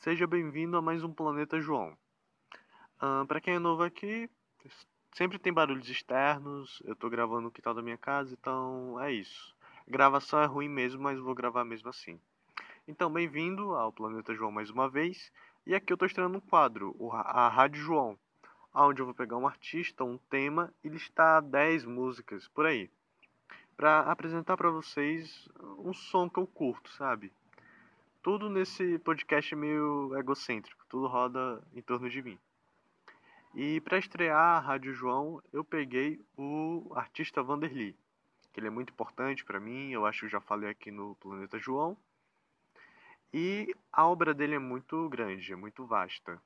seja bem-vindo a mais um Planeta João. Uh, para quem é novo aqui, sempre tem barulhos externos, eu tô gravando o quintal da minha casa, então é isso. A gravação é ruim mesmo, mas vou gravar mesmo assim. Então, bem-vindo ao Planeta João mais uma vez, e aqui eu tô estreando um quadro, a Rádio João, onde eu vou pegar um artista, um tema e listar 10 músicas por aí, para apresentar para vocês um som que eu curto, sabe? Tudo nesse podcast meio egocêntrico, tudo roda em torno de mim. E para estrear a Rádio João, eu peguei o artista Vanderly, que ele é muito importante para mim, eu acho que já falei aqui no Planeta João. E a obra dele é muito grande, é muito vasta.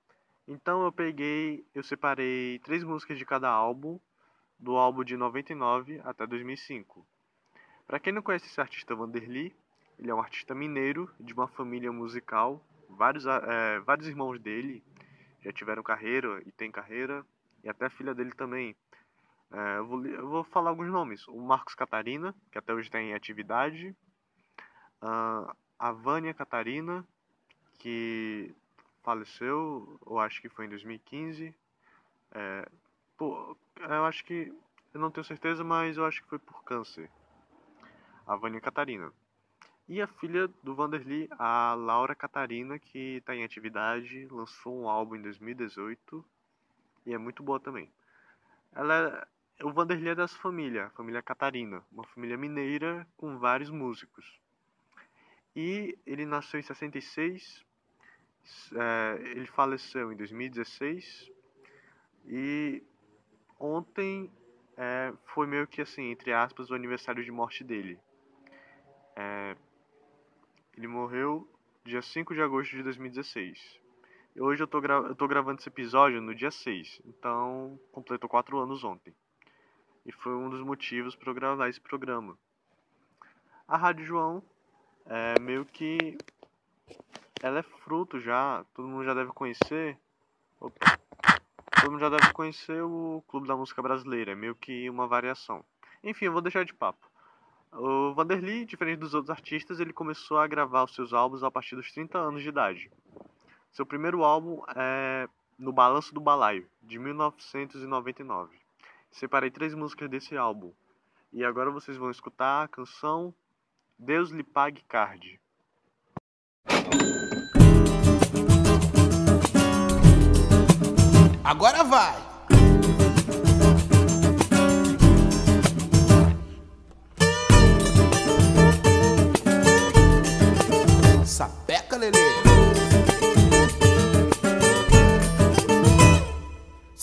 Então eu peguei, eu separei três músicas de cada álbum, do álbum de 99 até 2005. Para quem não conhece esse artista Vanderly, ele é um artista mineiro de uma família musical. Vários, é, vários irmãos dele já tiveram carreira e tem carreira. E até a filha dele também. É, eu, vou, eu, vou, falar alguns nomes. O Marcos Catarina, que até hoje está em atividade. Uh, a Vânia Catarina, que faleceu, eu acho que foi em 2015. É, pô, eu acho que. Eu não tenho certeza, mas eu acho que foi por câncer. A Vânia Catarina. E a filha do Vanderly, a Laura Catarina, que está em atividade, lançou um álbum em 2018 e é muito boa também. Ela é, o Vanderly é dessa família, a família Catarina, uma família mineira com vários músicos. E ele nasceu em 66, é, ele faleceu em 2016 e ontem é, foi meio que assim, entre aspas, o aniversário de morte dele. É, ele morreu dia 5 de agosto de 2016. E hoje eu tô, eu tô gravando esse episódio no dia 6, então completou 4 anos ontem. E foi um dos motivos para eu gravar esse programa. A Rádio João é meio que. Ela é fruto já, todo mundo já deve conhecer. Opa. Todo mundo já deve conhecer o Clube da Música Brasileira, é meio que uma variação. Enfim, eu vou deixar de papo. O Vanderly, diferente dos outros artistas, ele começou a gravar os seus álbuns a partir dos 30 anos de idade. Seu primeiro álbum é No Balanço do Balaio, de 1999. Separei três músicas desse álbum. E agora vocês vão escutar a canção Deus lhe pague card. Agora vai!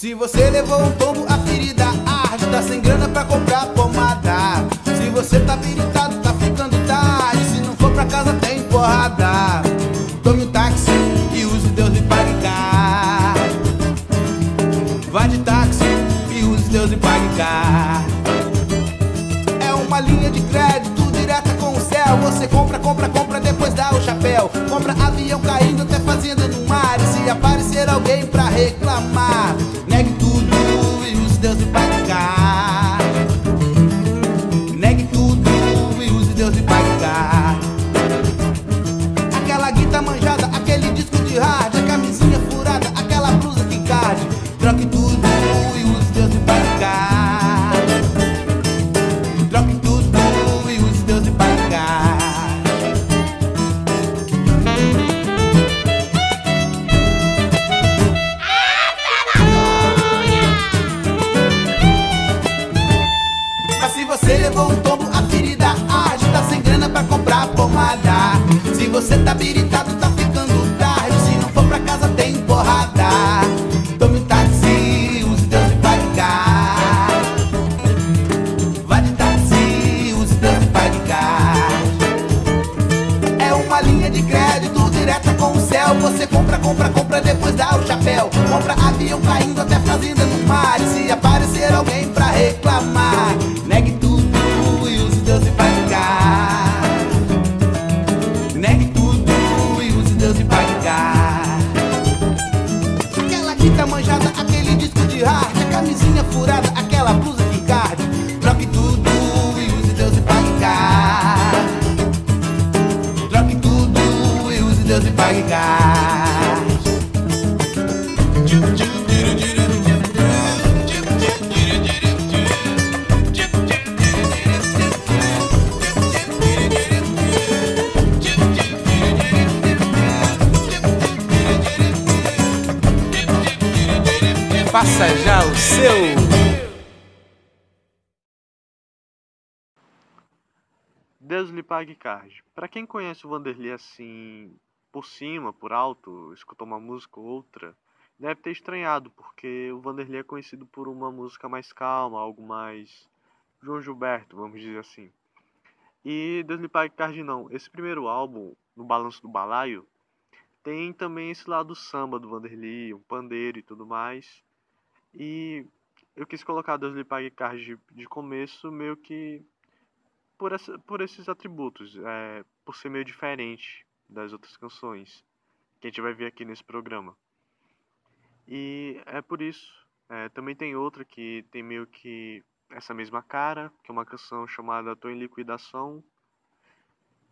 Se você levou um tombo, a ferida arde. Tá sem grana pra comprar pomada. Se você tá viritado, tá ficando tarde. Se não for pra casa, tem porrada. Tome um táxi e use Deus lhe pague caro. Vá de táxi e use Deus lhe pague caro. É uma linha de crédito direta com o céu. Você compra, compra, compra, depois dá o chapéu. Compra avião caindo até fazenda no mar. E se aparecer alguém pra reclamar, conhece o Vanderlei assim, por cima, por alto, escutou uma música ou outra, deve ter estranhado, porque o Vanderlei é conhecido por uma música mais calma, algo mais João Gilberto, vamos dizer assim. E Deus lhe pague card não. Esse primeiro álbum, no Balanço do Balaio, tem também esse lado samba do Vanderlei, um pandeiro e tudo mais. E eu quis colocar Deus lhe pague card de começo, meio que por, essa, por esses atributos, é, por ser meio diferente das outras canções que a gente vai ver aqui nesse programa. E é por isso. É, também tem outra que tem meio que essa mesma cara, que é uma canção chamada Tô em Liquidação.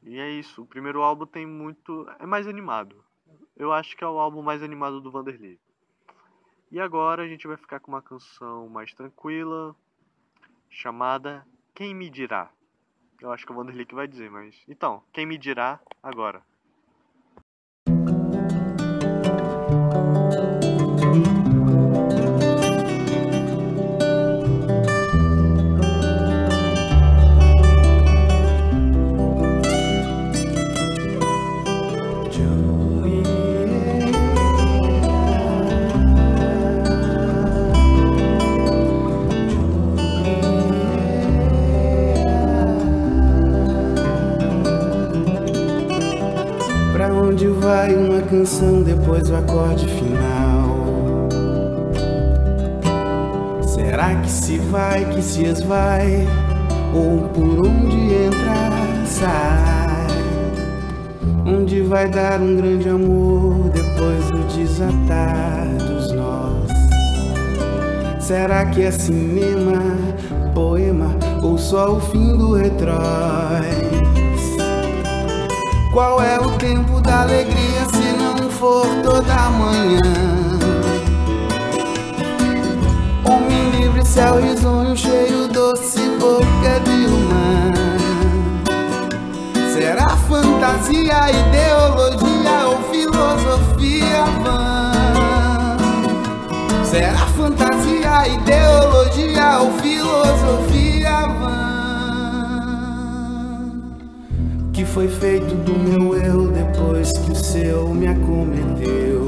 E é isso. O primeiro álbum tem muito. é mais animado. Eu acho que é o álbum mais animado do Vanderlei. E agora a gente vai ficar com uma canção mais tranquila, chamada Quem Me Dirá. Eu acho que o Vanderlei vai dizer, mas. Então, quem me dirá agora? Canção, depois o acorde final. Será que se vai, que se esvai, ou por onde entra, sai? Onde vai dar um grande amor depois do desatar dos nós? Será que é cinema, poema ou só o fim do retrói? Qual é o tempo da alegria for toda manhã? Homem livre, céu risonho, cheio, doce, boca de humã. Será fantasia, ideologia ou filosofia vã? Será fantasia, ideologia ou filosofia que foi feito do meu eu depois que o seu me acometeu.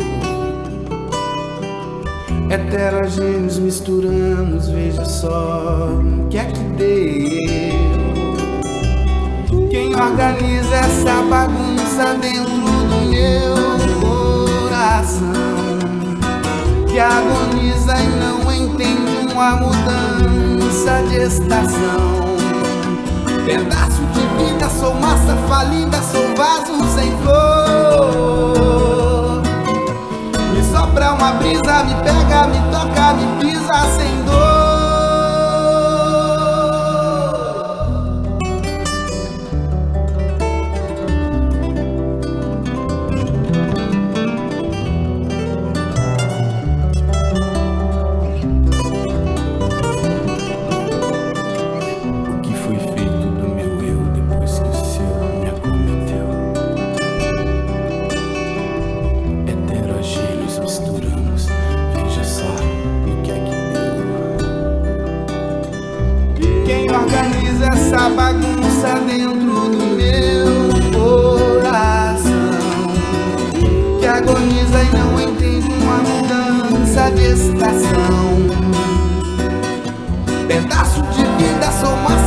Heterogêneos misturamos, veja só o que é que deu. Quem organiza essa bagunça dentro do meu coração? Que agoniza e não entende uma mudança de estação. Pedaço sou massa falida, sou vaso sem flor. Me sopra uma brisa, me pega, me toca, me pisa sem Pedaço de vida, sou massa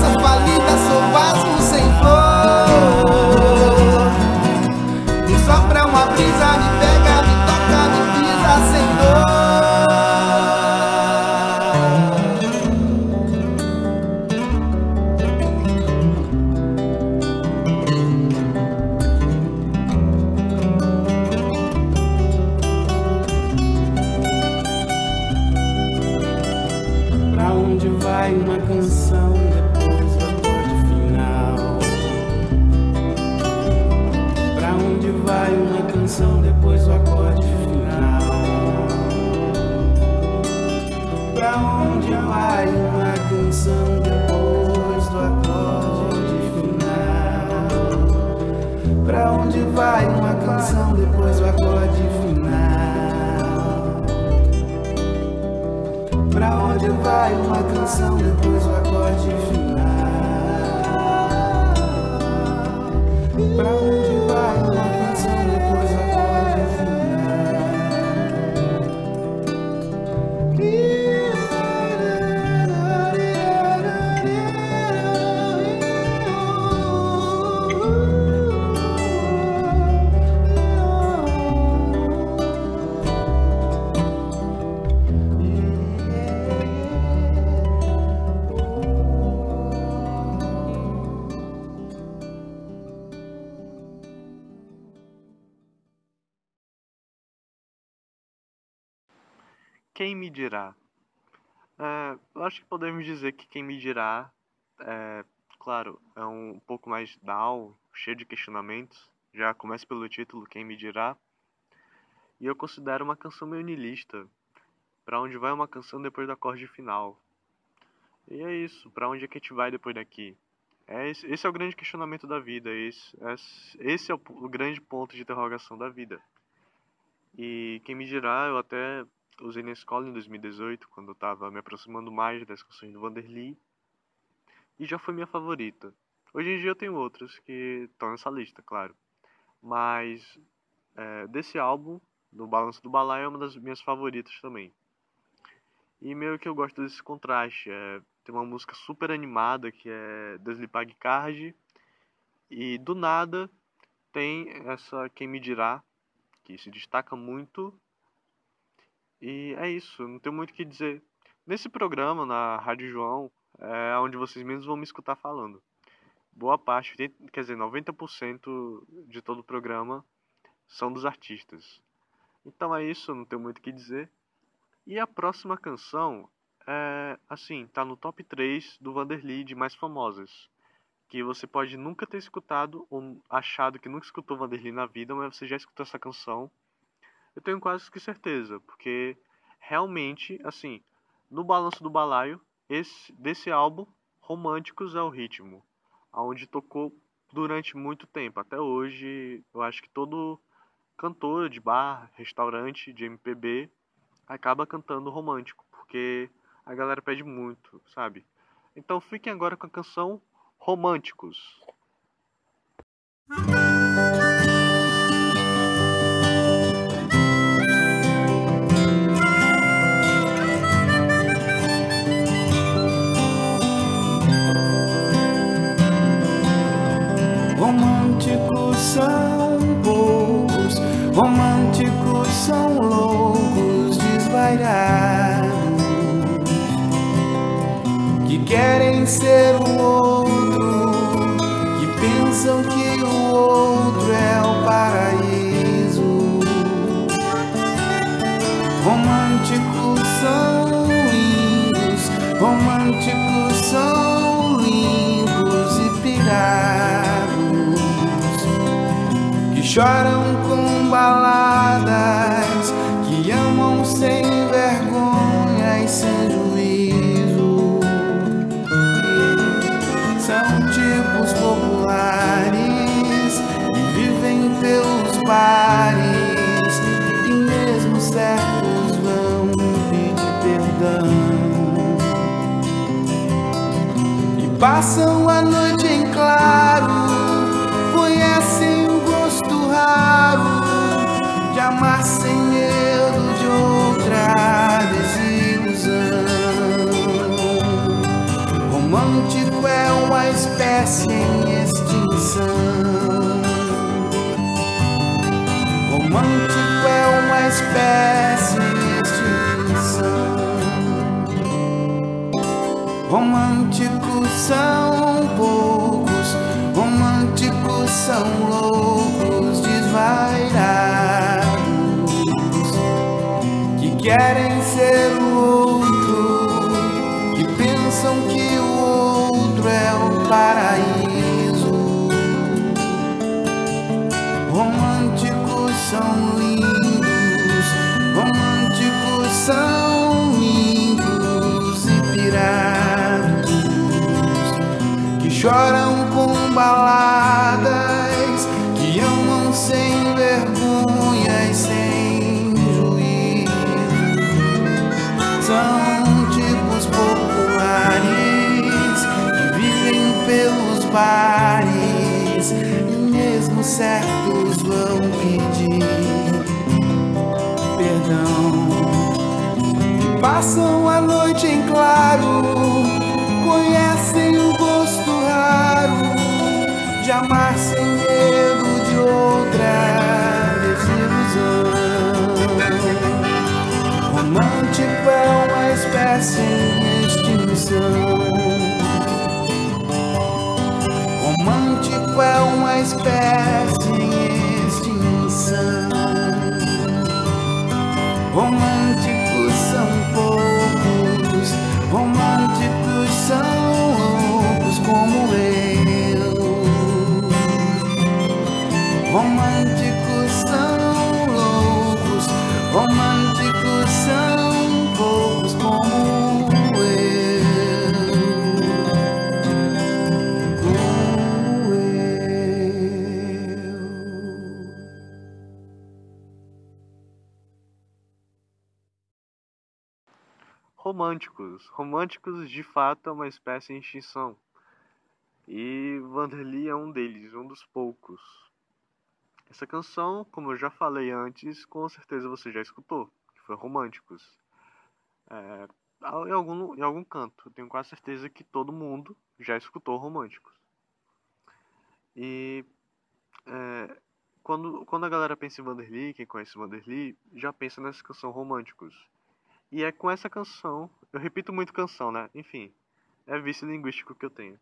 canção, depois dirá? É, eu acho que podemos dizer que quem me dirá, é, claro, é um pouco mais down, cheio de questionamentos. Já começa pelo título, Quem me dirá. E eu considero uma canção meio niilista. Pra onde vai uma canção depois do acorde final? E é isso, pra onde é que a gente vai depois daqui? É esse, esse é o grande questionamento da vida, esse, esse é o, o grande ponto de interrogação da vida. E quem me dirá, eu até usei na escola em 2018, quando eu estava me aproximando mais das canções do Vanderly, e já foi minha favorita. Hoje em dia eu tenho outras que estão nessa lista, claro, mas é, desse álbum, do Balanço do Balaio, é uma das minhas favoritas também. E meio que eu gosto desse contraste, é, tem uma música super animada que é Deslipag Card, e do nada tem essa Quem Me Dirá, que se destaca muito e é isso, não tenho muito o que dizer. Nesse programa, na Rádio João, é onde vocês mesmos vão me escutar falando. Boa parte, quer dizer, 90% de todo o programa são dos artistas. Então é isso, não tenho muito o que dizer. E a próxima canção é, assim, tá no top 3 do Vanderly de mais famosas. Que você pode nunca ter escutado ou achado que nunca escutou Vanderly na vida, mas você já escutou essa canção eu tenho quase que certeza, porque realmente, assim, no balanço do balaio, esse desse álbum, Românticos é o ritmo, aonde tocou durante muito tempo. Até hoje, eu acho que todo cantor de bar, restaurante, de MPB acaba cantando romântico, porque a galera pede muito, sabe? Então fiquem agora com a canção Românticos. Querem ser o outro, que pensam que o outro é o paraíso. Românticos são lindos, românticos são limpos e pirados choram pelos bares e mesmo certos vão pedir perdão. E passam a noite em claro amar sem medo de outra desilusão. Romântico é uma espécie em extinção. Romântico é uma espécie em extinção. Românticos são poucos, românticos são loucos, desvairados querem choram com baladas, que amam sem vergonha e sem juízo. São tipos populares que vivem pelos bares e mesmo certos vão pedir perdão. E passam a noite amar sem medo de outra desilusão. Romântico é uma espécie em extinção. Romântico é uma espécie em extinção. Românticos Românticos. Românticos de fato é uma espécie em extinção. E Vanderly é um deles, um dos poucos. Essa canção, como eu já falei antes, com certeza você já escutou, que foi Românticos. É, em, algum, em algum canto, tenho quase certeza que todo mundo já escutou Românticos. E é, quando, quando a galera pensa em Vanderly, quem conhece Vanderly, já pensa nessa canção Românticos. E é com essa canção, eu repito muito canção, né? Enfim, é vício linguístico que eu tenho.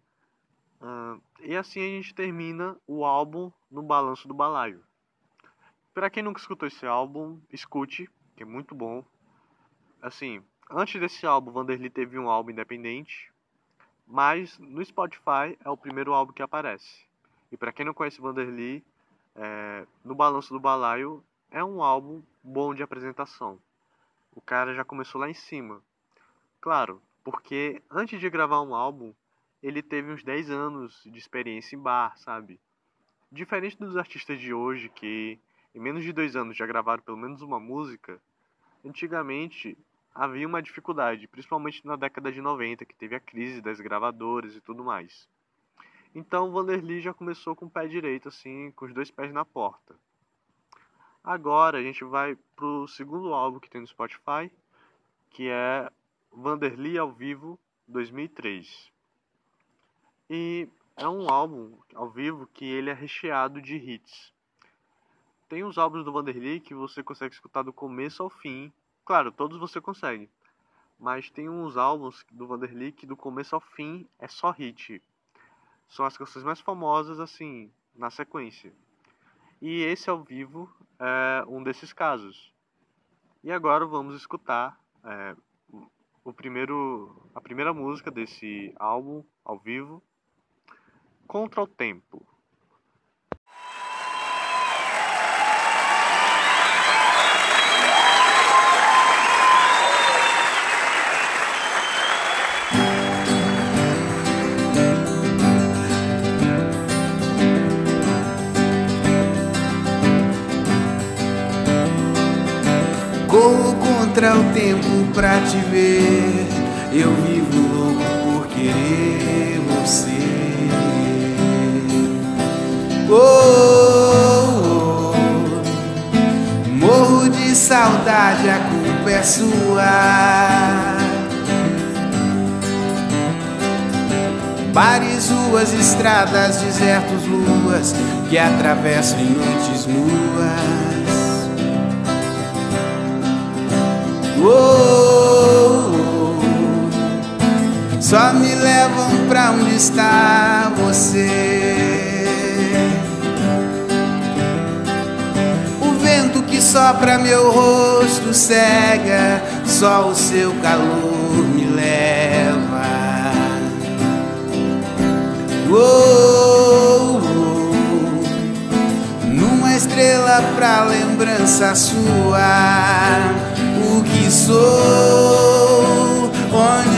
Ah, e assim a gente termina o álbum no Balanço do Balaio. Pra quem nunca escutou esse álbum, escute, que é muito bom. Assim, antes desse álbum, Vanderly teve um álbum independente, mas no Spotify é o primeiro álbum que aparece. E pra quem não conhece Vanderly, é, no Balanço do Balaio é um álbum bom de apresentação. O cara já começou lá em cima. Claro, porque antes de gravar um álbum, ele teve uns 10 anos de experiência em bar, sabe? Diferente dos artistas de hoje que em menos de dois anos já gravaram pelo menos uma música, antigamente havia uma dificuldade, principalmente na década de 90, que teve a crise das gravadoras e tudo mais. Então o Vanderly já começou com o pé direito, assim, com os dois pés na porta. Agora a gente vai pro segundo álbum que tem no Spotify, que é Vanderly ao vivo 2003. E é um álbum ao vivo que ele é recheado de hits. Tem os álbuns do Vanderly que você consegue escutar do começo ao fim. Claro, todos você consegue. Mas tem uns álbuns do Vanderly que do começo ao fim é só hit. São as canções mais famosas assim, na sequência. E esse ao vivo é um desses casos. E agora vamos escutar é, o primeiro, a primeira música desse álbum ao vivo, Contra o Tempo. Te ver. Eu vivo louco por querer você. Oh, oh, oh. Morro de saudade, a culpa é sua. Bares, ruas, estradas, desertos, luas que atravessam em noites nuas. Oh, só me levam pra onde está você. O vento que sopra meu rosto cega, só o seu calor me leva. Oh, oh, numa estrela pra lembrança sua o que sou, onde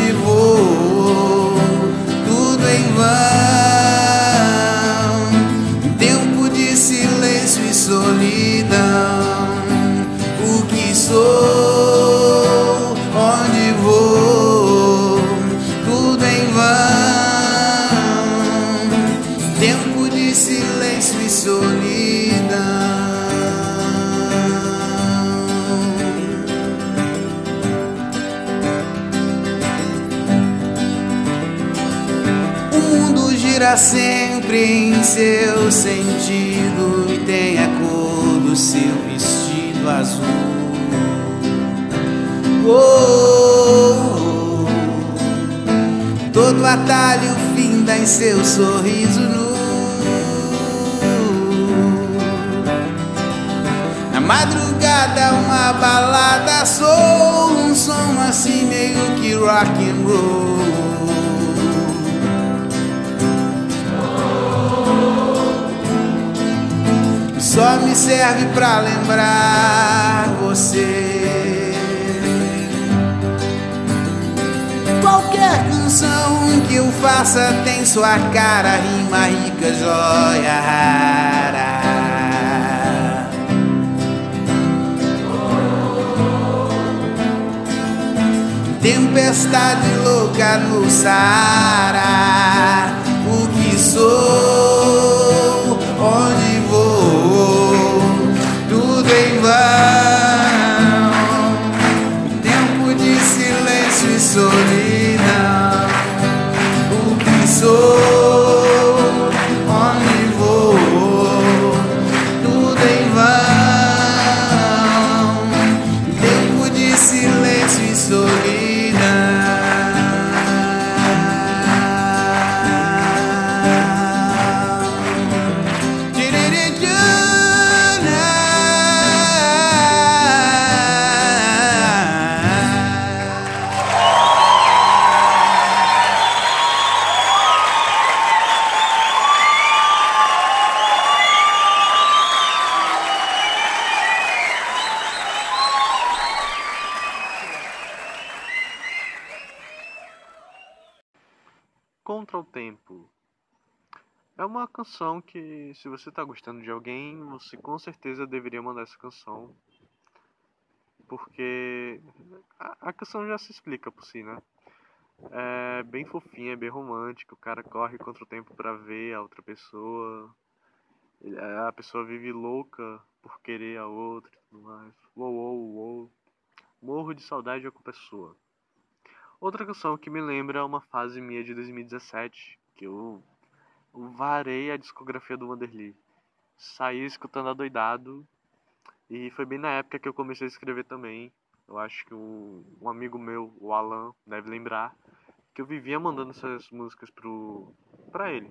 gira sempre em seu sentido e tem a cor do seu vestido azul. Oh, todo atalho finda em seu sorriso nu. Na madrugada uma balada sou um som assim meio que rock and roll. Só me serve pra lembrar você. Qualquer canção que eu faça tem sua cara, rima rica, joia rara. Tempestade louca no Saara. O que sou, vão. Tempo de silêncio e solidão. O que sou, É uma canção que, se você tá gostando de alguém, você com certeza deveria mandar essa canção. Porque a, a canção já se explica por si, né? É bem fofinha, é bem romântica. O cara corre contra o tempo pra ver a outra pessoa. Ele- A pessoa vive louca por querer a outra e tudo mais. Uou, uou, uou. Morro de saudade de outra pessoa. Outra canção que me lembra uma fase minha de 2017, que eu varei a discografia do Wanderly. Saí escutando adoidado e foi bem na época que eu comecei a escrever também. Eu acho que um, um amigo meu, o Alan, deve lembrar que eu vivia mandando essas músicas pro para ele.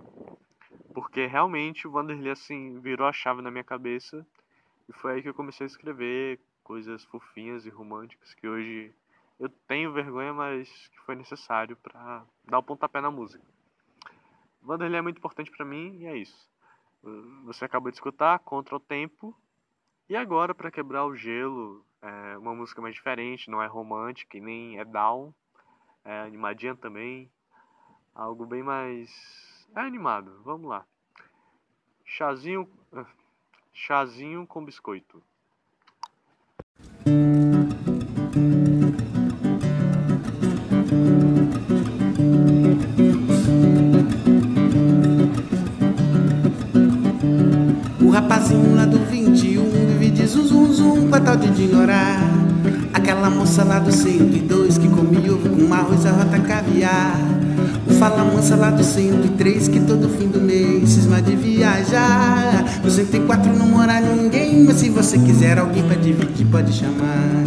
Porque realmente o Wanderly assim virou a chave na minha cabeça e foi aí que eu comecei a escrever coisas fofinhas e românticas que hoje eu tenho vergonha, mas que foi necessário pra dar o pontapé na música. Wanderly é muito importante pra mim e é isso. Você acabou de escutar Contra o Tempo. E agora, pra quebrar o gelo, é uma música mais diferente, não é romântica e nem é down. É animadinha também. Algo bem mais. É animado, vamos lá. Chazinho. ah, Chazinho com biscoito. Aquela moça lá do 102 que come ovo com arroz, arrota caviar. O fala mansa lá do 103 que todo fim do mês cisma de viajar. No 104 não mora ninguém, mas se você quiser alguém pra dividir pode chamar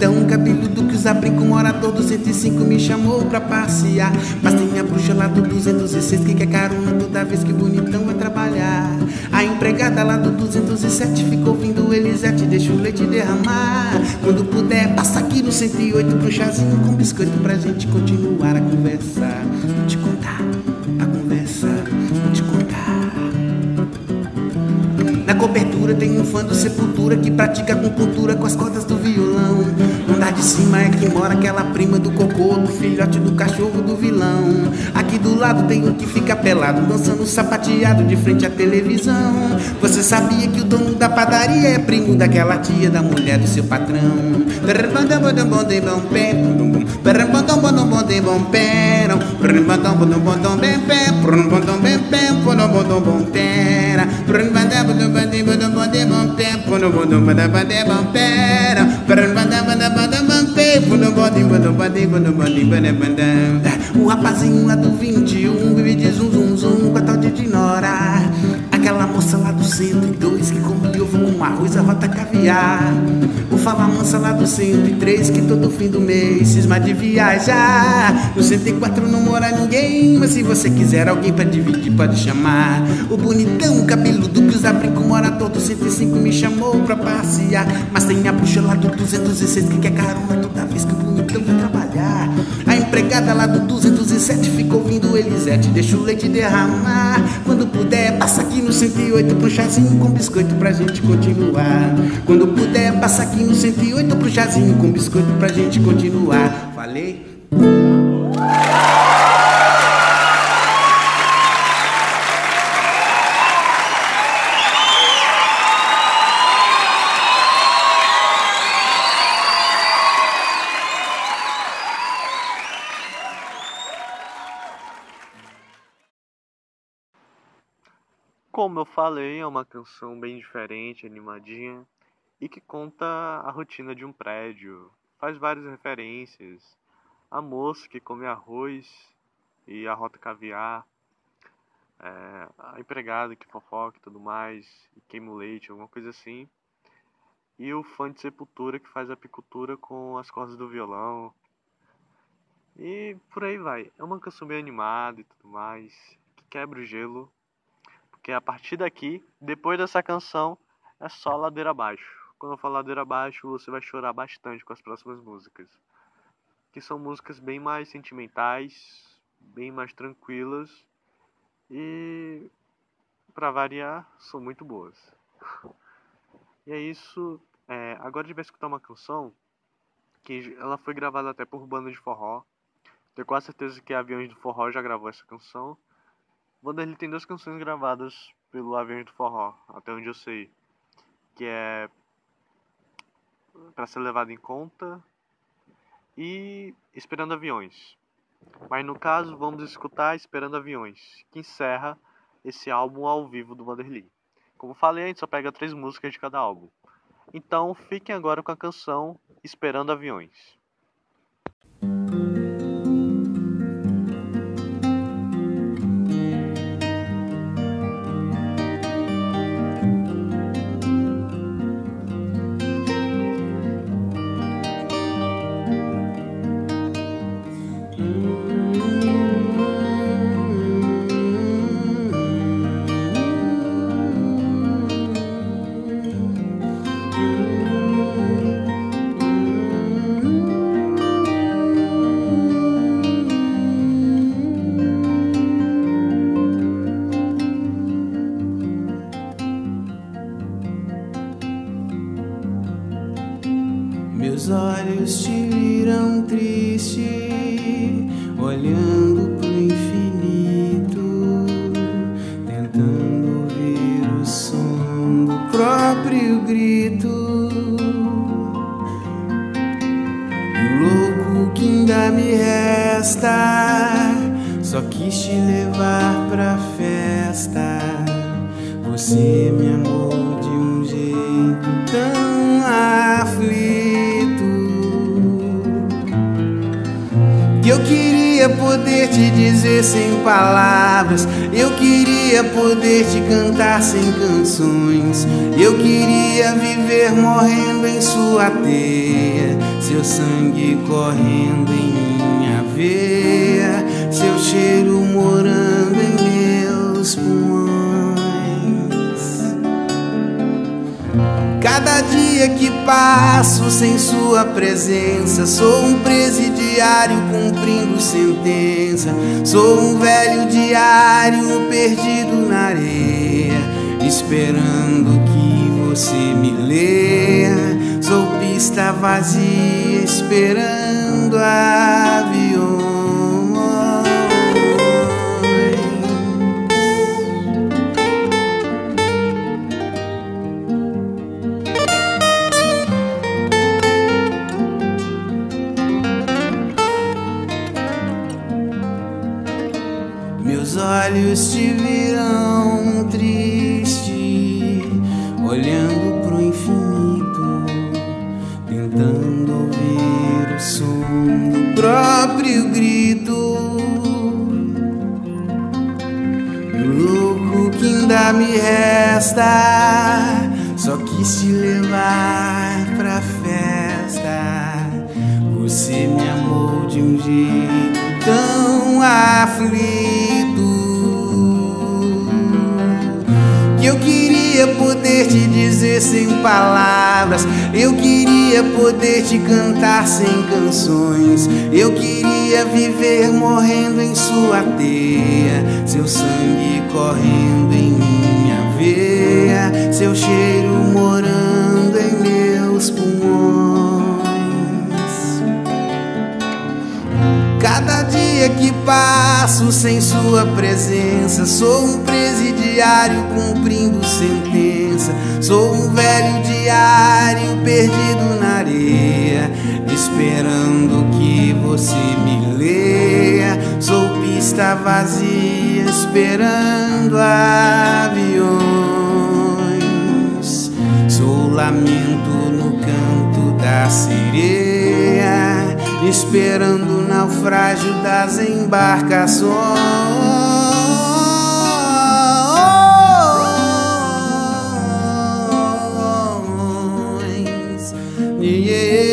O bonitão cabeludo que usa brinco morador do 105 me chamou pra passear. Mas tem a bruxa lá do 206 que quer carona toda vez que bonitão vai trabalhar. A empregada lá do 207 ficou ouvindo Elisete, deixa o leite derramar. Quando puder, passa aqui no 108 pro chazinho com biscoito pra gente continuar a conversar Vou te contar a conversa, vou te contar. Na cobertura tem um fã do Sepultura que pratica acupuntura com as cordas do violão. Andar de cima é que mora aquela prima do cocô, do filhote do cachorro do vilão. Aqui do lado tem um que fica pelado, dançando sapateado de frente à televisão. Você sabia que o dono da padaria é primo daquela tia da mulher do seu patrão? O rapazinho lá do 21 vive de zum zum zum com a tal de Dinora. Aquela moça lá do 102 que come ovo com arroz, a rota caviar. Vou falar mansa lá do 103 que todo fim do mês cisma de viajar. No 104 não mora ninguém, mas se você quiser alguém pra dividir, pode chamar. O bonitão, cabeludo que usa brinco, mora todo 105 me chamou pra passear. Mas tem a bruxa lá do 206 que quer carona toda vez que o bonitão vai trabalhar. A empregada lá do 207 ficou ouvindo Elisete, deixa o leite derramar. Quando puder, passa aqui no 108 pro chazinho com biscoito pra gente continuar. Quando puder, passa aqui no 108 pro chazinho com biscoito pra gente continuar. Falei? Como eu falei, é uma canção bem diferente, animadinha e que conta a rotina de um prédio. Faz várias referências. A moça que come arroz e a rota caviar. É, a empregada que fofoca e tudo mais, e queima o leite, alguma coisa assim. E o fã de sepultura que faz apicultura com as cordas do violão. E por aí vai. É uma canção bem animada e tudo mais, que quebra o gelo porque a partir daqui, depois dessa canção, é só ladeira abaixo. Quando eu falo ladeira abaixo, você vai chorar bastante com as próximas músicas. Que são músicas bem mais sentimentais, bem mais tranquilas e, para variar, são muito boas. E é isso. É, agora a gente vai escutar uma canção que ela foi gravada até por banda de forró. Tenho quase certeza que Aviões do Forró já gravou essa canção. Vanderlei tem duas canções gravadas pelo Aviões do Forró, até onde eu sei. Que é para ser levado em conta e Esperando Aviões. Mas no caso, vamos escutar Esperando Aviões, que encerra esse álbum ao vivo do Vanderlei. Como falei, a gente só pega três músicas de cada álbum. Então, fiquem agora com a canção Esperando Aviões. Correndo em minha veia, seu cheiro morando em meus pulmões. Cada dia que passo sem sua presença, sou um presidiário cumprindo sentença, sou um velho diário perdido na areia esperando que você me leia está vazia esperando aviões. Meus olhos te viram. próprio grito. E o louco que ainda me resta só quis te levar pra festa. Você me amou de um jeito tão aflito. Poder te dizer sem palavras. Eu queria poder te cantar sem canções. Eu queria viver morrendo em sua teia, seu sangue correndo em minha veia, seu cheiro morando em meus pulmões. Cada dia que passo sem sua presença, sou um presidiário cumprindo sentença. Sou um velho diário perdido na areia, esperando que você me leia. Sou pista vazia, esperando aviões. Sou lamento no canto da sereia esperando o naufrágio das embarcações. yeah.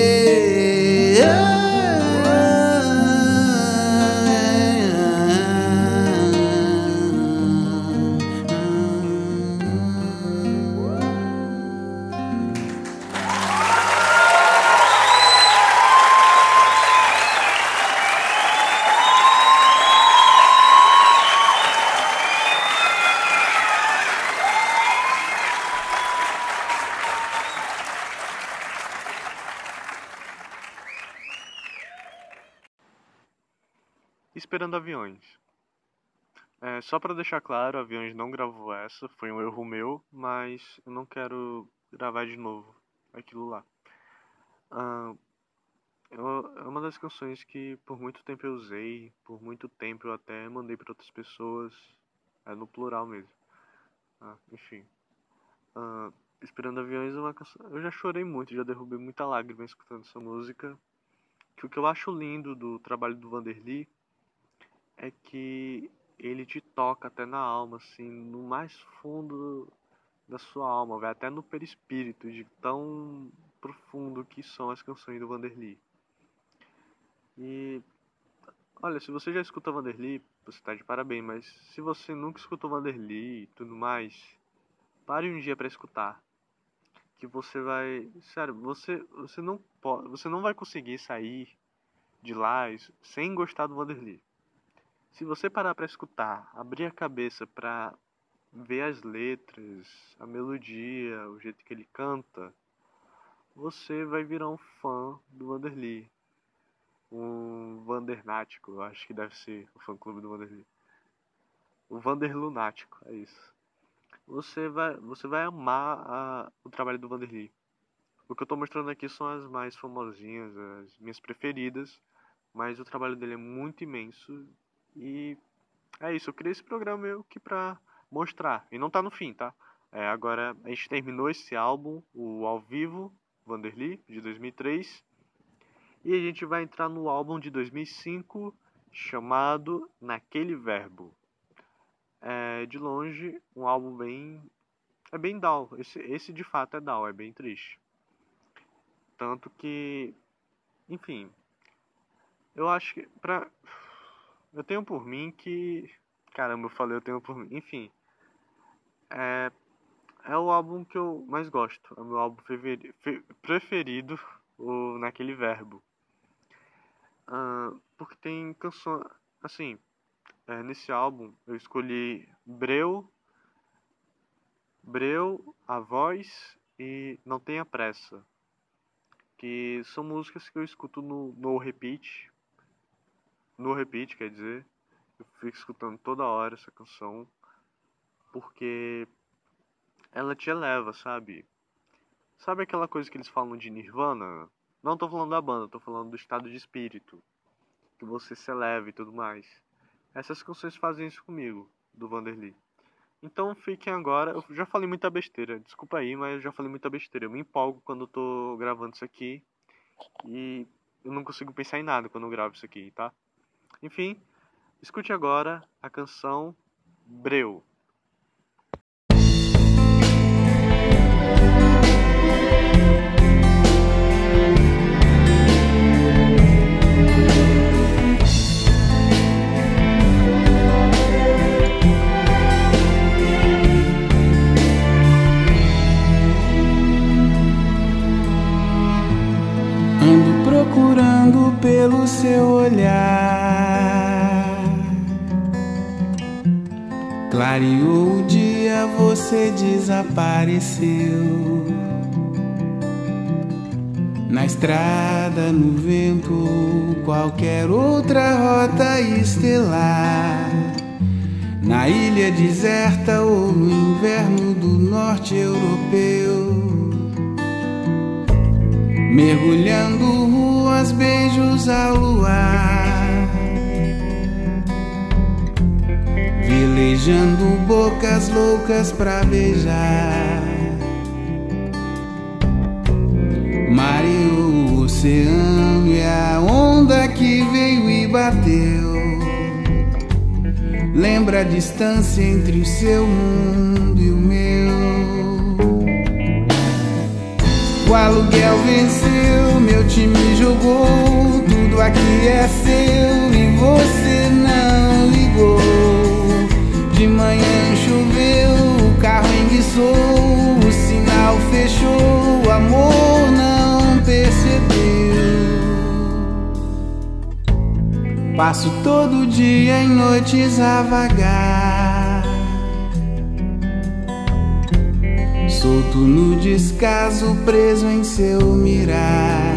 Esperando aviões. É, só para deixar claro, Aviões não gravou essa, foi um erro meu, mas eu não quero gravar de novo aquilo lá. Ah, é uma das canções que por muito tempo eu usei, por muito tempo eu até mandei para outras pessoas, é no plural mesmo. Ah, enfim. Ah, Esperando Aviões é uma canção. Eu já chorei muito, já derrubei muita lágrima escutando essa música. Que o que eu acho lindo do trabalho do Vanderly é que ele te toca até na alma, assim, no mais fundo da sua alma, vai até no perispírito, de tão profundo que são as canções do Vanderly. E olha, se você já escuta Vanderly, você tá de parabéns, mas se você nunca escutou Vanderly e tudo mais, pare um dia para escutar. Que você vai, sério, você você não pode, você não vai conseguir sair de lá sem gostar do Vanderly. Se você parar para escutar, abrir a cabeça para ver as letras, a melodia, o jeito que ele canta, você vai virar um fã do Vanderly. Um Vandernático, acho que deve ser o fã clube do Vanderly. O Vanderlunático, é isso. Você vai, você vai amar a- o trabalho do Vanderly. O que eu tô mostrando aqui são as mais famosinhas, as minhas preferidas, mas o trabalho dele é muito imenso e é isso, eu criei esse programa meio que pra mostrar. E não tá no fim, tá? É, agora a gente terminou esse álbum, o Ao Vivo, Vanderly, de 2003. E a gente vai entrar no álbum de 2005, chamado Naquele Verbo. É, de longe, um álbum bem. É bem down. Esse, esse de fato é down, é bem triste. Tanto que. Enfim. Eu acho que. Pra, eu tenho por mim que. Caramba, eu falei eu tenho por mim. Enfim. É, é o álbum que eu mais gosto. É o meu álbum preferi- fe- preferido, o Naquele Verbo. Ah, porque tem canções. Assim, é, nesse álbum eu escolhi Breu, Breu, A Voz e Não Tenha Pressa. Que são músicas que eu escuto no, no repeat. No repeat, quer dizer. Eu fico escutando toda hora essa canção. Porque ela te eleva, sabe? Sabe aquela coisa que eles falam de Nirvana? Não tô falando da banda, tô falando do estado de espírito. Que você se eleva e tudo mais. Essas canções fazem isso comigo, do Vanderly. Então fiquem agora. Eu já falei muita besteira, desculpa aí, mas eu já falei muita besteira. Eu me empolgo quando eu tô gravando isso aqui. E eu não consigo pensar em nada quando eu gravo isso aqui, tá? Enfim, escute agora a canção Breu. Ando procurando pelo seu olhar Clareou o dia, você desapareceu. Na estrada, no vento, qualquer outra rota estelar. Na ilha deserta ou no inverno do norte europeu. Mergulhando ruas, beijos ao luar. Velejando bocas loucas pra beijar. Mar e o oceano e a onda que veio e bateu. Lembra a distância entre o seu mundo e o meu. O aluguel venceu, meu time jogou. Tudo aqui é seu e você não ligou. De manhã choveu, o carro enguiçou, o sinal fechou, o amor não percebeu. Passo todo dia em noites a vagar. Solto no descaso, preso em seu mirar.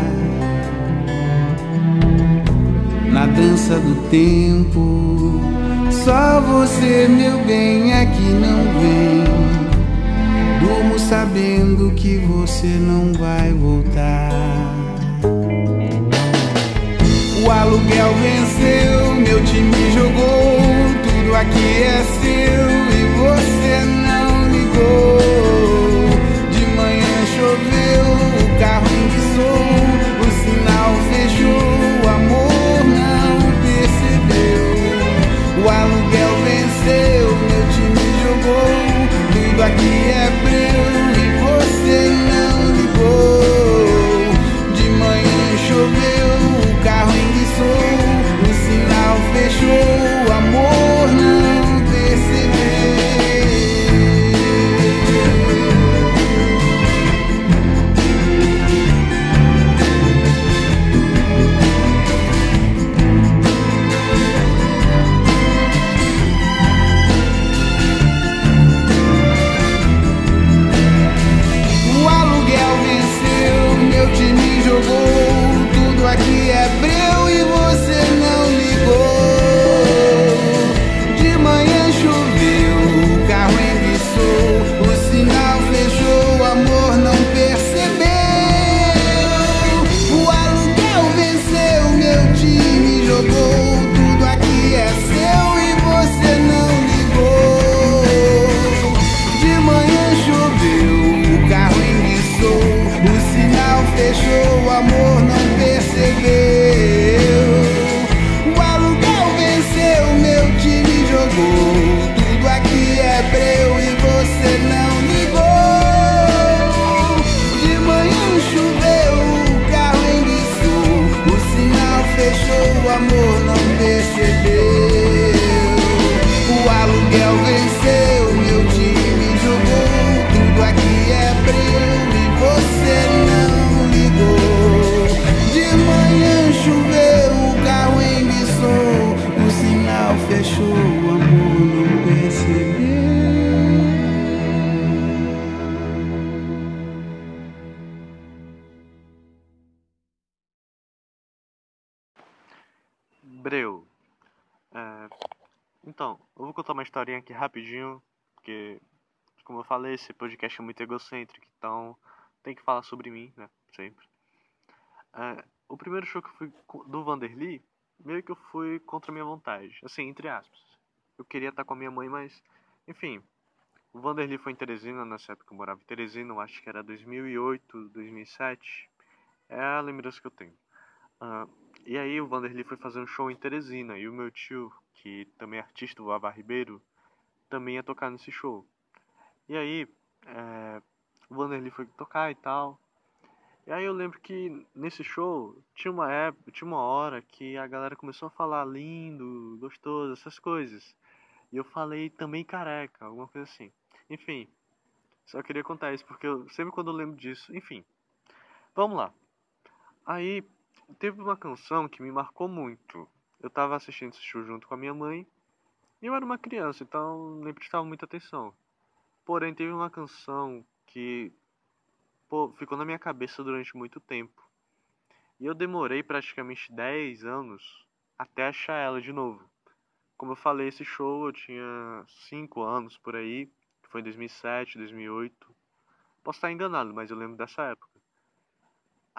Na dança do tempo, só você, meu bem, aqui não vem. Durmo sabendo que você não vai voltar. O aluguel venceu, meu time jogou. Tudo aqui é seu e você não ligou. De manhã choveu, o carro enguiçou, Breu. É, Então, eu vou contar uma historinha aqui rapidinho, porque, como eu falei, esse podcast é muito egocêntrico, então tem que falar sobre mim, né? Sempre. É, o primeiro show que eu fui do Vanderly, meio que eu fui contra a minha vontade, assim, entre aspas. Eu queria estar com a minha mãe, mas, enfim. O Vanderly foi em Teresina, nessa época eu morava em Teresina, acho que era 2008, 2007. É a lembrança que eu tenho. Ah, e aí o Vanderly foi fazer um show em Teresina e o meu tio, que também é artista, o Vavá Ribeiro, também ia tocar nesse show. E aí é, o Vanderly foi tocar e tal. E aí eu lembro que nesse show tinha uma época, tinha uma hora que a galera começou a falar lindo, gostoso, essas coisas. E eu falei também careca, alguma coisa assim. Enfim, só queria contar isso porque eu sempre quando eu lembro disso, enfim. Vamos lá. Aí teve uma canção que me marcou muito. Eu tava assistindo esse show junto com a minha mãe. E eu era uma criança, então nem prestava muita atenção. Porém, teve uma canção que pô, ficou na minha cabeça durante muito tempo. E eu demorei praticamente 10 anos até achar ela de novo. Como eu falei, esse show eu tinha 5 anos por aí, que foi em 2007, 2008. Posso estar enganado, mas eu lembro dessa época.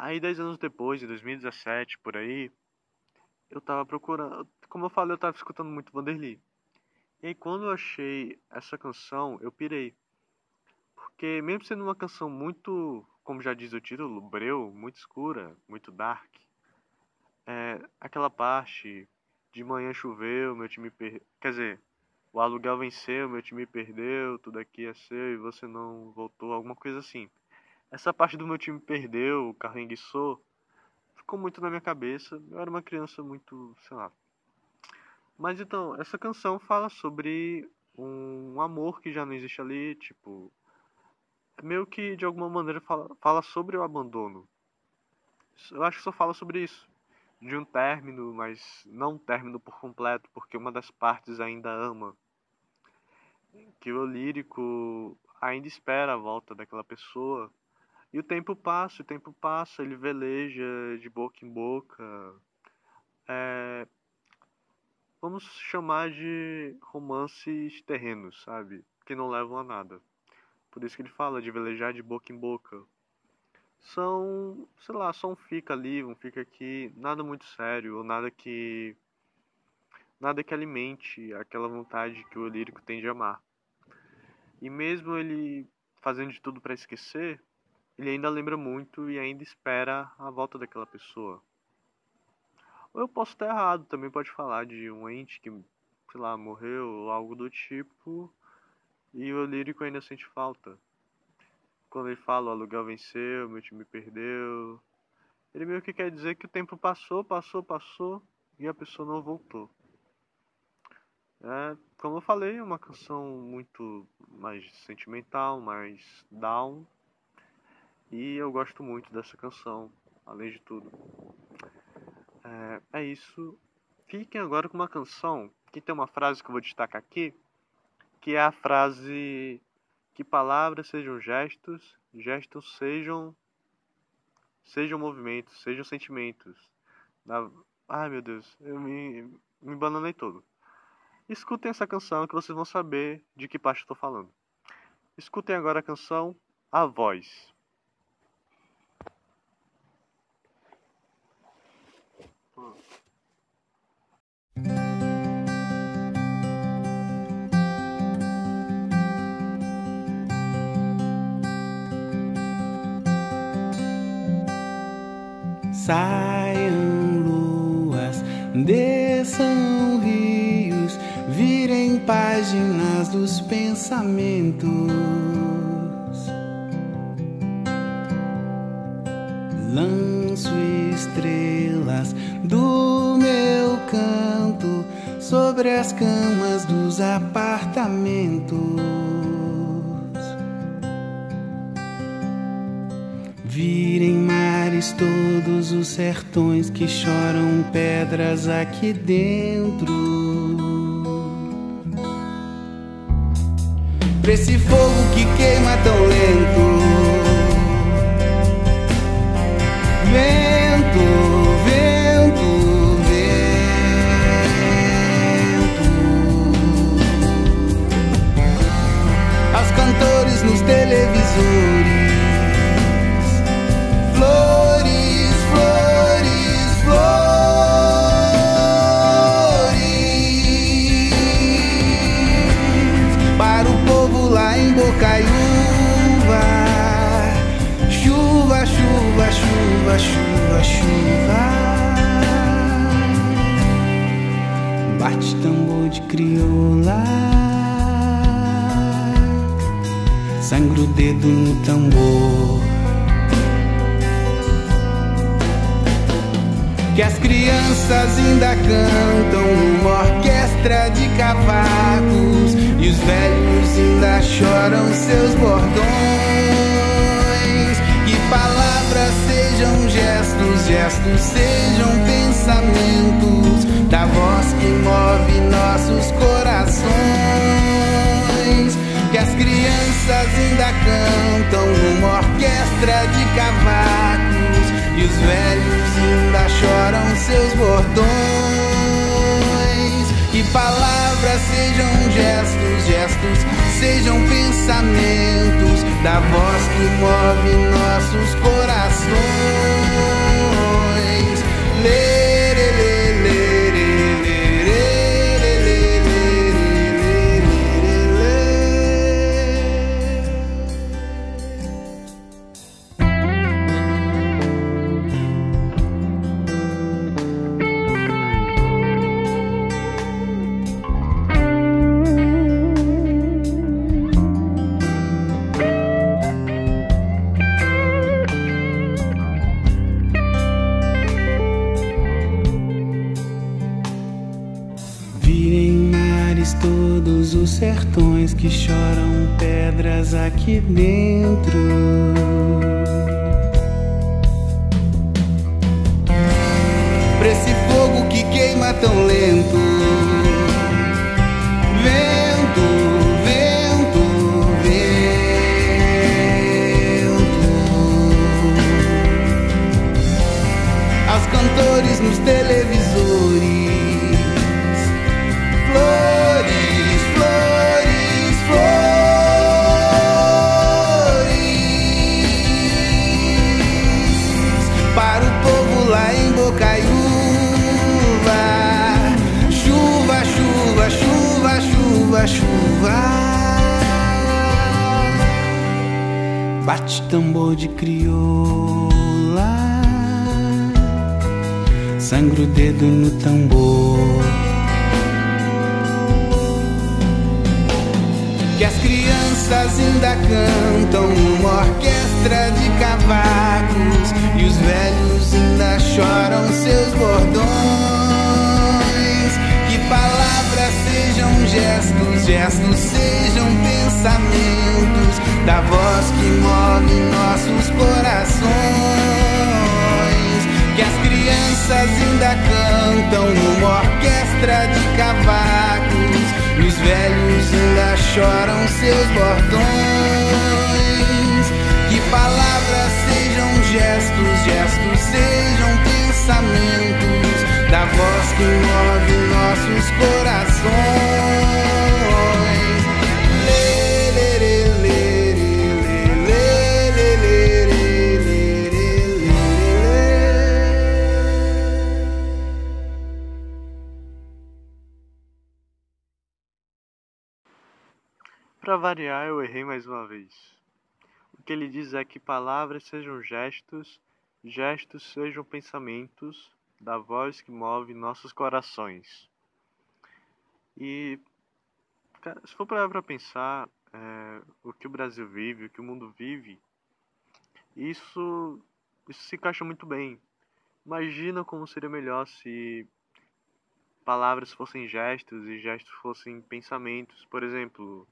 Aí, 10 anos depois, em 2017, por aí, eu tava procurando. Como eu falei, eu tava escutando muito Vanderly. E aí, quando eu achei essa canção, eu pirei. Porque, mesmo sendo uma canção muito, como já diz o título, breu, muito escura, muito dark, é, aquela parte de manhã choveu, meu time perdeu. Quer dizer, o aluguel venceu, meu time perdeu, tudo aqui é seu e você não voltou, alguma coisa assim. Essa parte do meu time perdeu, o carro enguiçou, ficou muito na minha cabeça. Eu era uma criança muito, sei lá. Mas então, essa canção fala sobre um amor que já não existe ali, tipo. Meio que de alguma maneira fala, fala sobre o abandono. Eu acho que só fala sobre isso. De um término, mas não um término por completo, porque uma das partes ainda ama. Que o lírico ainda espera a volta daquela pessoa e o tempo passa, o tempo passa, ele veleja de boca em boca. É, vamos chamar de romances terrenos, sabe? Que não levam a nada. Por isso que ele fala de velejar de boca em boca. São, sei lá, só um fica ali, um fica aqui, nada muito sério, ou nada que nada que alimente aquela vontade que o lírico tem de amar. E mesmo ele fazendo de tudo para esquecer, ele ainda lembra muito e ainda espera a volta daquela pessoa. Ou eu posso estar errado, também pode falar de um ente que, sei lá, morreu ou algo do tipo, e o lírico ainda sente falta. Quando ele fala o aluguel venceu, meu time perdeu, ele meio que quer dizer que o tempo passou, passou, passou e a pessoa não voltou. É, como eu falei, é uma canção muito mais sentimental, mais down, e eu gosto muito dessa canção, além de tudo. É, é isso. Fiquem agora com uma canção que tem uma frase que eu vou destacar aqui, que é a frase que palavras sejam gestos, gestos sejam sejam movimentos, sejam sentimentos. Na... Ai meu Deus, eu me, me bananei todo. Escutem essa canção que vocês vão saber de que parte estou falando. Escutem agora a canção A Voz. Saiam luas, desçam rios, virem páginas dos pensamentos. Lanço estrelas do meu canto sobre as camas dos apartamentos. Virem mares todos os sertões que choram pedras aqui dentro. Pra esse fogo que queima tão lento. Bate tambor de crioula, sangra o dedo no tambor. Que as crianças ainda cantam uma orquestra de cavacos e os velhos ainda choram seus bordões. Gestos gestos sejam pensamentos da voz que move nossos corações. Que as crianças ainda cantam numa orquestra de cavacos e os velhos ainda choram seus bordões. Que palavras sejam gestos, gestos sejam pensamentos da voz que move nossos corações. Pedras crianças ainda cantam uma orquestra de cavacos e os velhos ainda choram seus bordões palavras sejam gestos, gestos sejam pensamentos da voz que move nossos corações. Que as crianças ainda cantam numa orquestra de cavacos os velhos ainda choram seus bordões. Que palavras sejam gestos, gestos sejam pensamentos da voz que move nossos corações. Para variar, eu errei mais uma vez. O que ele diz é que palavras sejam gestos, gestos sejam pensamentos, da voz que move nossos corações. E, cara, se for parar pra pensar, é, o que o Brasil vive, o que o mundo vive, isso, isso se encaixa muito bem. Imagina como seria melhor se palavras fossem gestos e gestos fossem pensamentos. Por exemplo,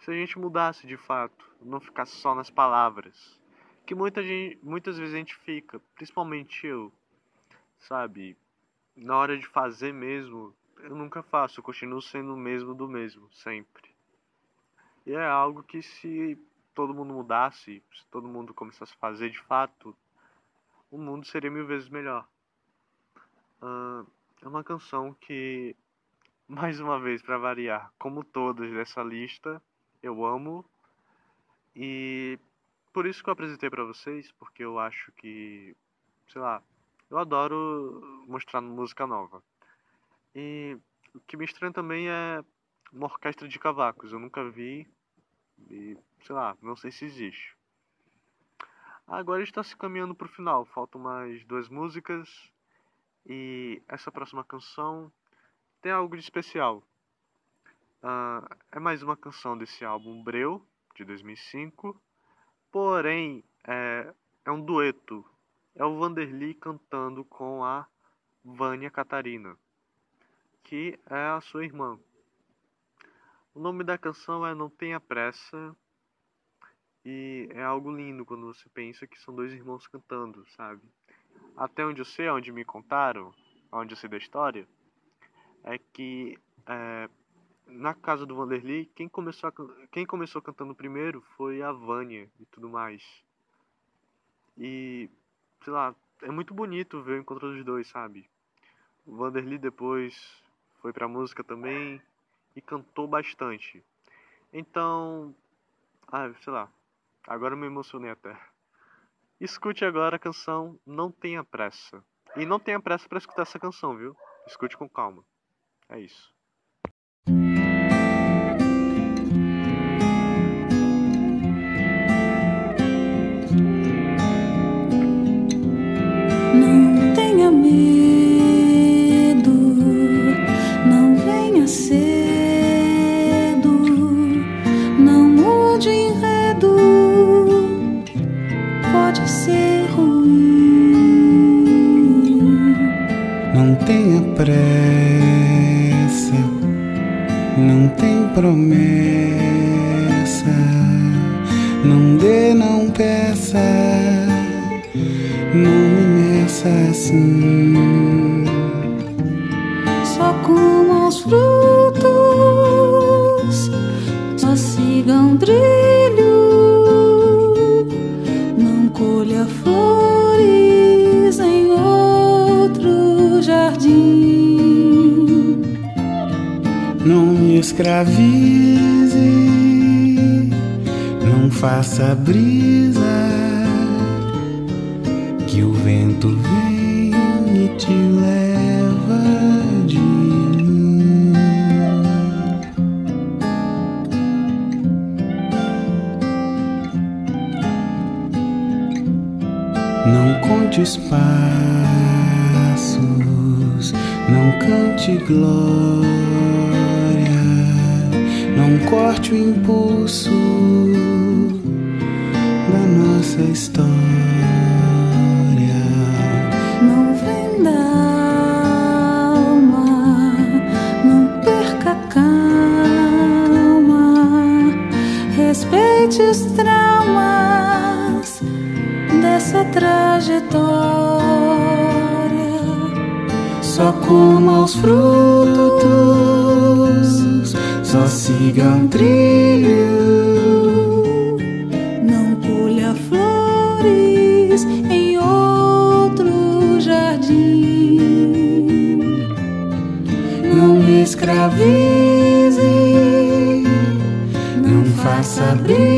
se a gente mudasse de fato, não ficasse só nas palavras. Que muita gente, muitas vezes a gente fica, principalmente eu sabe? Na hora de fazer mesmo, eu nunca faço, eu continuo sendo o mesmo do mesmo, sempre. E é algo que se todo mundo mudasse, se todo mundo começasse a fazer de fato, o mundo seria mil vezes melhor. Uh, é uma canção que, mais uma vez, para variar, como todas dessa lista, eu amo. E por isso que eu apresentei para vocês, porque eu acho que, sei lá, eu adoro mostrar música nova. E o que me estranha também é uma orquestra de cavacos. Eu nunca vi e, sei lá, não sei se existe. Agora está se caminhando para o final. Faltam mais duas músicas. E essa próxima canção tem algo de especial. Uh, é mais uma canção desse álbum Breu, de 2005. Porém, é, é um dueto é o Vanderly cantando com a Vânia Catarina, que é a sua irmã. O nome da canção é Não Tenha Pressa e é algo lindo quando você pensa que são dois irmãos cantando, sabe? até onde eu sei, onde me contaram, onde eu sei da história, é que é, na casa do Vanderly, quem começou, a, quem começou cantando primeiro foi a Vânia e tudo mais. E, sei lá, é muito bonito ver o encontro dos dois, sabe? O Vanderly depois foi pra música também e cantou bastante. Então, ah, sei lá, agora eu me emocionei até. Escute agora a canção Não Tenha Pressa. E não tenha pressa para escutar essa canção, viu? Escute com calma. É isso. Não tem promessa, não dê, não peça, não me meça assim. Só comam os frutos, só sigam trilho, escravize, não faça brisa, que o vento vem e te leva de mim. Não conte os passos, não cante glória, corte o impulso da nossa história. Não venda alma, não perca a calma, respeite os traumas dessa trajetória. Só coma os frutos, siga um trilho. Não colha flores em outro jardim. Não me escravize, não faça brisa,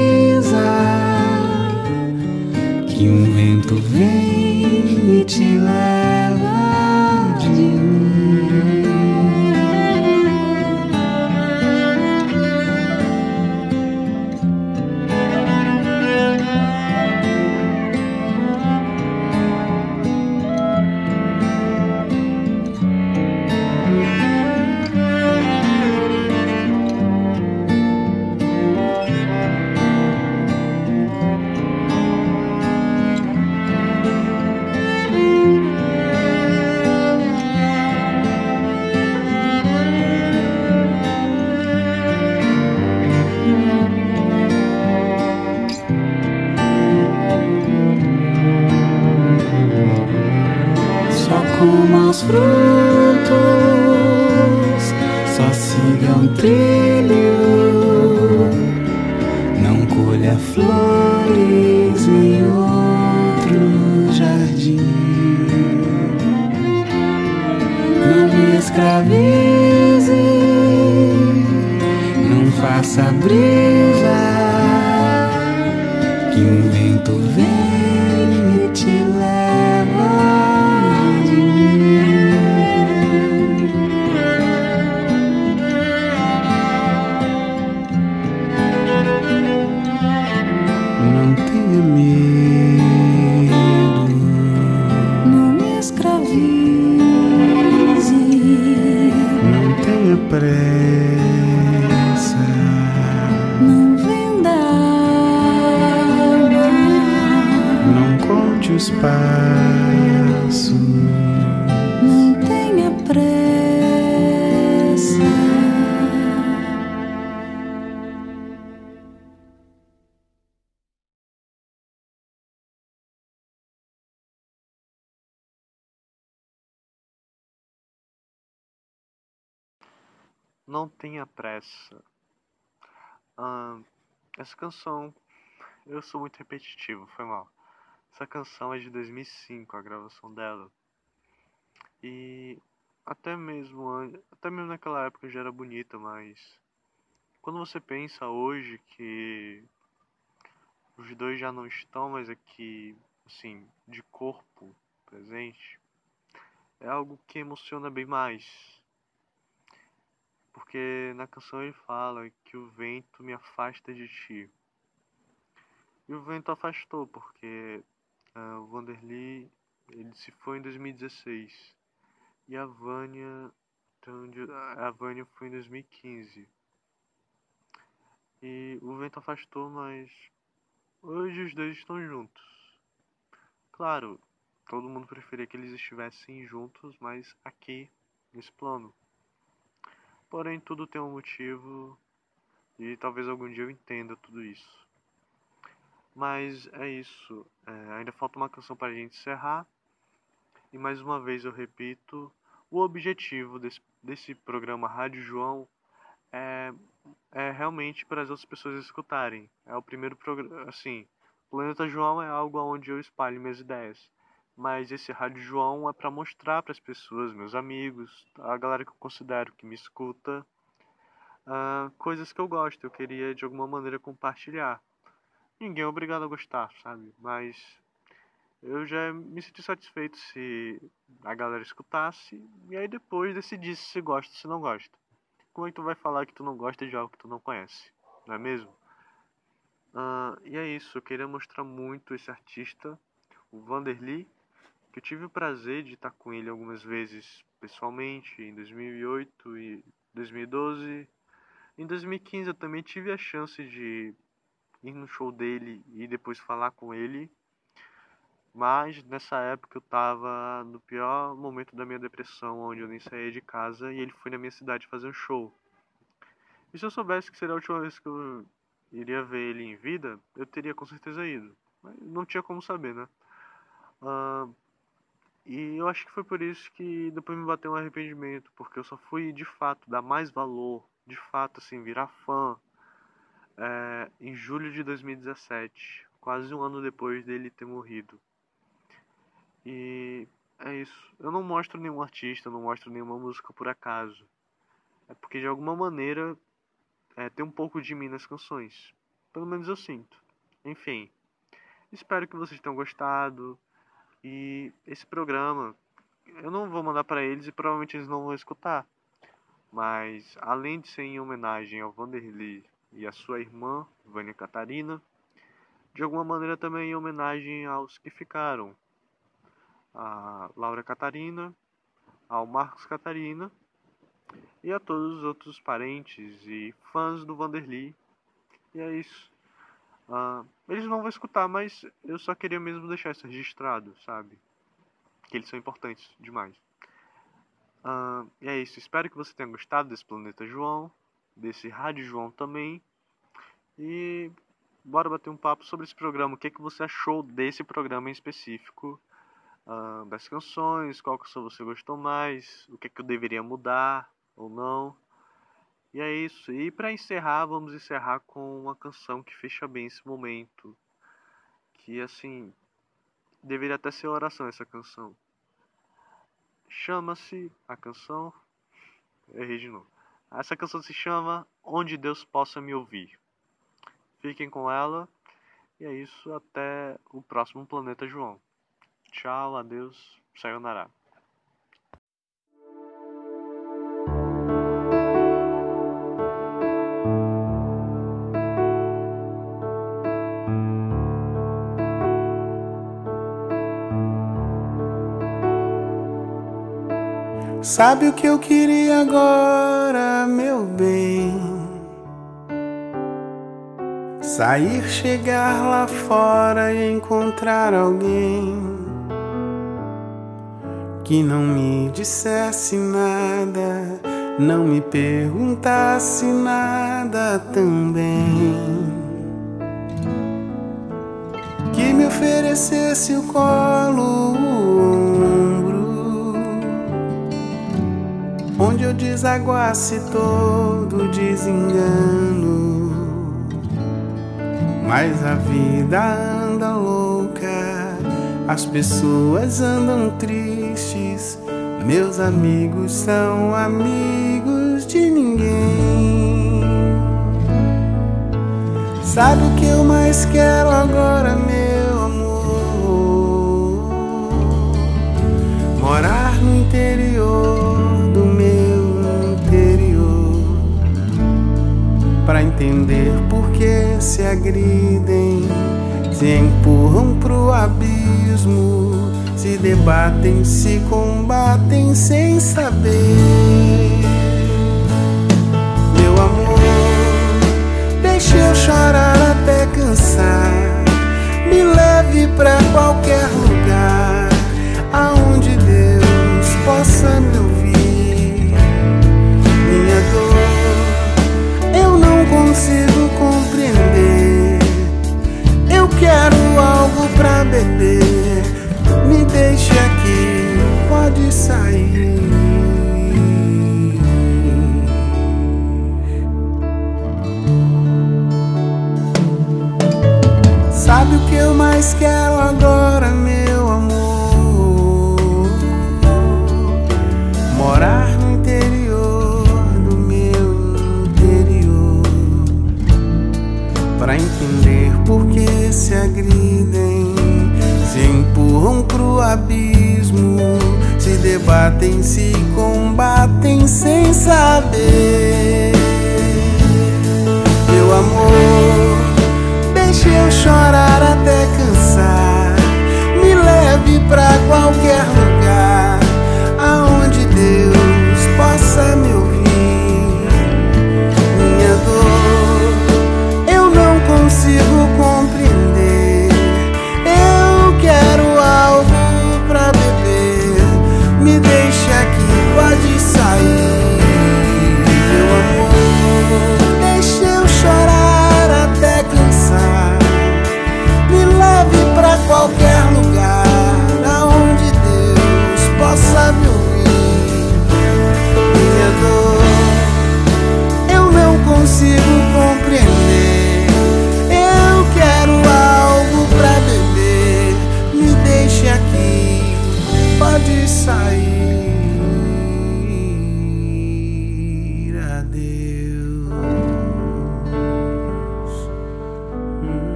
pressa. Ah, essa canção, eu sou muito repetitivo, foi mal. Essa canção é de 2005, a gravação dela. E até mesmo, até mesmo naquela época já era bonita, mas quando você pensa hoje que os dois já não estão mais aqui, assim, de corpo presente, é algo que emociona bem mais. Porque na canção ele fala que o vento me afasta de ti. E o vento afastou, porque uh, o Vanderly ele se foi em 2016 e a Vânia, a Vânia foi em 2015. E o vento afastou, mas hoje os dois estão juntos. Claro, todo mundo preferia que eles estivessem juntos, mas aqui, nesse plano. Porém, tudo tem um motivo e talvez algum dia eu entenda tudo isso. Mas é isso. É, ainda falta uma canção para a gente encerrar. E mais uma vez eu repito: o objetivo desse, desse programa Rádio João é é realmente para as outras pessoas escutarem. É o primeiro programa, assim, Planeta João é algo onde eu espalho minhas ideias. Mas esse Rádio João é para mostrar para as pessoas, meus amigos, a galera que eu considero que me escuta, uh, coisas que eu gosto. Eu queria de alguma maneira compartilhar. Ninguém é obrigado a gostar, sabe? Mas eu já me senti satisfeito se a galera escutasse e aí depois decidisse se gosta ou se não gosta. Como é que tu vai falar que tu não gosta de algo que tu não conhece? Não é mesmo? Uh, e é isso, eu queria mostrar muito esse artista, o Vanderly, que eu tive o prazer de estar com ele algumas vezes pessoalmente, em 2008 e 2012. Em 2015 eu também tive a chance de ir no show dele e depois falar com ele. Mas nessa época eu estava no pior momento da minha depressão, onde eu nem saía de casa e ele foi na minha cidade fazer um show. E se eu soubesse que seria a última vez que eu iria ver ele em vida, eu teria com certeza ido. Mas não tinha como saber, né? Uh, e eu acho que foi por isso que depois me bateu um arrependimento, porque eu só fui de fato dar mais valor, de fato, assim, virar fã é, em julho de 2017, quase um ano depois dele ter morrido. E é isso. Eu não mostro nenhum artista, não mostro nenhuma música por acaso. É porque de alguma maneira é, tem um pouco de mim nas canções. Pelo menos eu sinto. Enfim. Espero que vocês tenham gostado. E esse programa eu não vou mandar para eles e provavelmente eles não vão escutar. Mas além de ser em homenagem ao Vanderly e a sua irmã, Vânia Catarina, de alguma maneira também em homenagem aos que ficaram, a Laura Catarina, ao Marcos Catarina e a todos os outros parentes e fãs do Vanderly. E é isso. Uh, eles não vão escutar, mas eu só queria mesmo deixar isso registrado, sabe? Que eles são importantes demais. Uh, e é isso. Espero que você tenha gostado desse Planeta João, desse Rádio João também. E bora bater um papo sobre esse programa. O que, é que você achou desse programa em específico? uh, das canções, qual que você gostou mais, o que, é que eu deveria mudar ou não. E é isso. E para encerrar, vamos encerrar com uma canção que fecha bem esse momento. Que assim, deveria até ser oração essa canção. Chama-se a canção. Errei de novo. Essa canção se chama Onde Deus Possa Me Ouvir. Fiquem com ela. E é isso. Até o próximo Planeta João. Tchau, adeus, sayonara. Sabe o que eu queria agora, meu bem? Sair, chegar lá fora e encontrar alguém que não me dissesse nada, não me perguntasse nada também. Que me oferecesse o colo, onde eu meu desaguace todo desengano. Mas a vida anda louca, as pessoas andam tristes. Meus amigos são amigos de ninguém. Sabe o que eu mais quero agora, meu amor? Morar no interior para entender por que se agridem, se empurram pro abismo, se debatem, se combatem sem saber. Meu amor, deixe eu chorar até cansar. Me leve pra qualquer lugar pode